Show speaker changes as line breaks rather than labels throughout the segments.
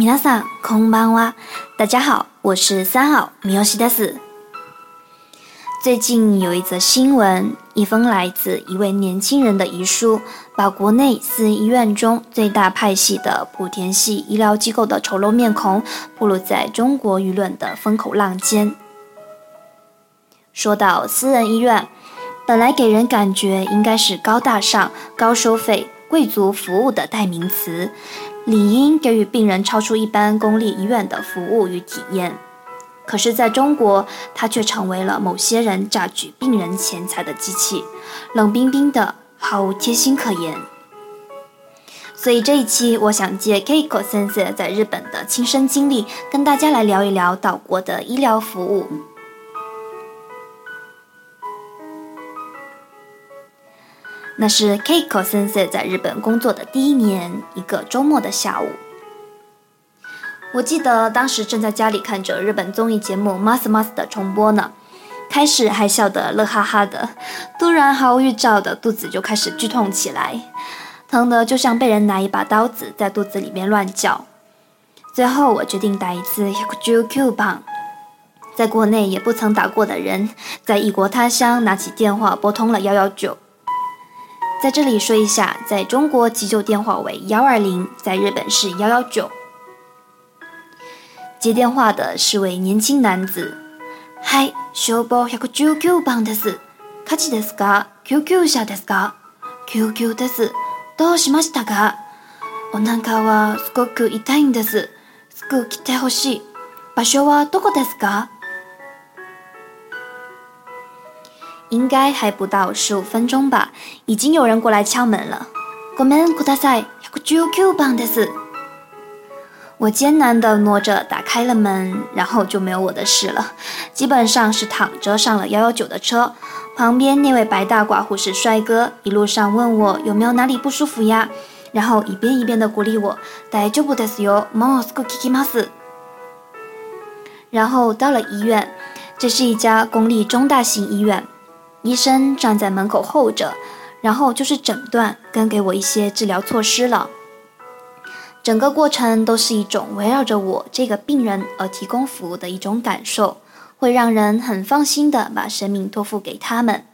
皆さんこんばんは。大家好，我是三号米ヨ西德斯。最近有一则新闻，一封来自一位年轻人的遗书，把国内私医院中最大派系的莆田系医疗机构的丑陋面孔暴露在中国舆论的风口浪尖。说到私人医院，本来给人感觉应该是高大上、高收费、贵族服务的代名词， 理应给予病人超出一般公立医院的服务与体验。可是，在中国，它却成为了某些人榨取病人钱财的机器，冷冰冰的，毫无贴心可言。所以这一期，我想借 Keiko Sensei 在日本的亲身经历，跟大家来聊一聊岛国的医疗服务。那是 Kiko Sensei 在日本工作的第一年，一个周末的下午。我记得当时正在家里看着日本综艺节目《Mas Mas》的重播呢，开始还笑得乐哈哈的，突然毫无预兆的肚子就开始剧痛起来，疼得就像被人拿一把刀子在肚子里面乱叫。最后我决定打一次 HQQ 棒。在国内也不曾打过的人，在异国他乡拿起电话拨通了幺幺九。在这里说一下，在中国急救电话为幺二零，在日本是幺幺九。接电话的是位年轻男子。はい、消防百十九番です。火事ですか？救急車ですか？救急です。どうしましたか？お腹はすごく痛いんです。すぐ来てほしい。場所はどこですか？ 应该还不到十五分钟吧，已经有人过来敲门了。ごめんください、百十九番です。我艰难地挪着打开了门，然后就没有我的事了。基本上是躺着上了幺幺九的车。旁边那位白大褂护士帅哥一路上问我有没有哪里不舒服呀，然后一遍一遍地鼓励我。大丈夫ですよ、もうすぐ聞きます。然后到了医院，这是一家公立中大型医院， 医生站在门口候着，然后就是诊断跟给我一些治疗措施了。整个过程都是一种围绕着我这个病人而提供服务的一种感受，会让人很放心的把生命托付给他们。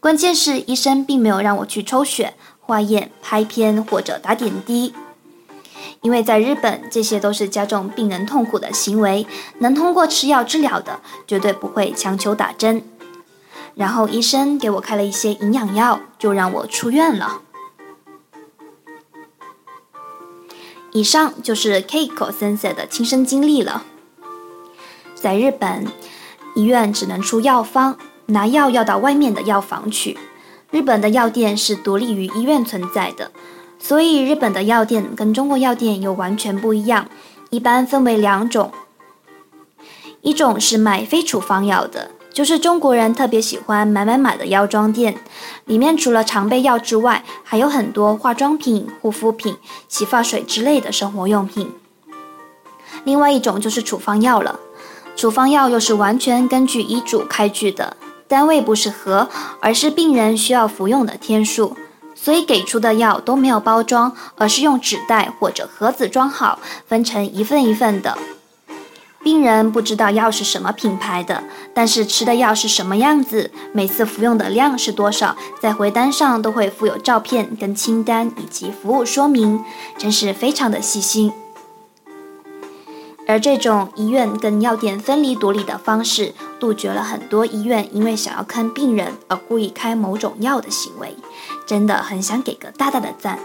关键是医生并没有让我去抽血、化验、拍片或者打点滴，因为在日本这些都是加重病人痛苦的行为，能通过吃药治疗的绝对不会强求打针。然后医生给我开了一些营养药，就让我出院了。以上就是 Kiko sense 的亲身经历了。在日本，医院只能出药方，拿药要到外面的药房去。日本的药店是独立于医院存在的，所以日本的药店跟中国药店又完全不一样。一般分为两种，一种是卖非处方药的。就是中国人特别喜欢买买买的药妆店，里面除了常备药之外，还有很多化妆品、护肤品、洗发水之类的生活用品。另外一种就是处方药了，处方药又是完全根据医嘱开具的，单位不是盒，而是病人需要服用的天数，所以给出的药都没有包装，而是用纸袋或者盒子装好，分成一份一份的。病人不知道药是什么品牌的，但是吃的药是什么样子，每次服用的量是多少，在回单上都会附有照片跟清单以及服务说明，真是非常的细心。而这种医院跟药店分离独立的方式，杜绝了很多医院因为想要坑病人而故意开某种药的行为，真的很想给个大大的赞。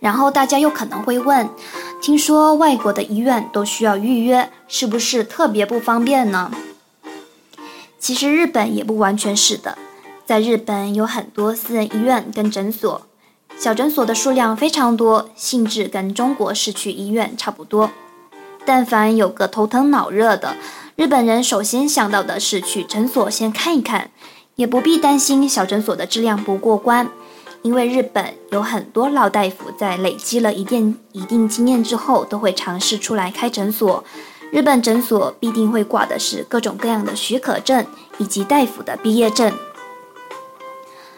然后大家又可能会问。听说外国的医院都需要预约，是不是特别不方便呢？其实日本也不完全是的，在日本有很多私人医院跟诊所，小诊所的数量非常多，性质跟中国市区医院差不多。但凡有个头疼脑热的，日本人首先想到的是去诊所先看一看，也不必担心小诊所的质量不过关。因为日本有很多老大夫在累积了一定一定经验之后，都会尝试出来开诊所。日本诊所必定会挂的是各种各样的许可证以及大夫的毕业证。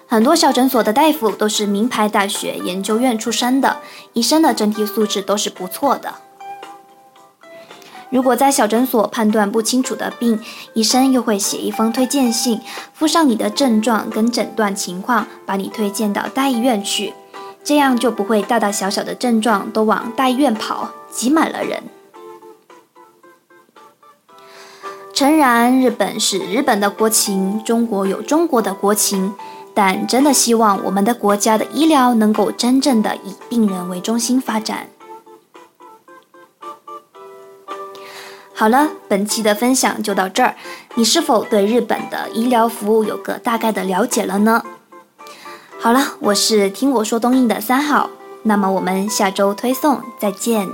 很多小诊所的大夫都是名牌大学研究院出身的，医生的整体素质都是不错的。如果在小诊所判断不清楚的病，医生又会写一封推荐信，附上你的症状跟诊断情况，把你推荐到大医院去，这样就不会大大小小的症状都往大医院跑，挤满了人。诚然，日本是日本的国情，中国有中国的国情，但真的希望我们的国家的医疗能够真正的以病人为中心发展。好了，本期的分享就到这儿。你是否对日本的医疗服务有个大概的了解了呢？好了，我是听我说东印的三号，那么我们下周推送再见。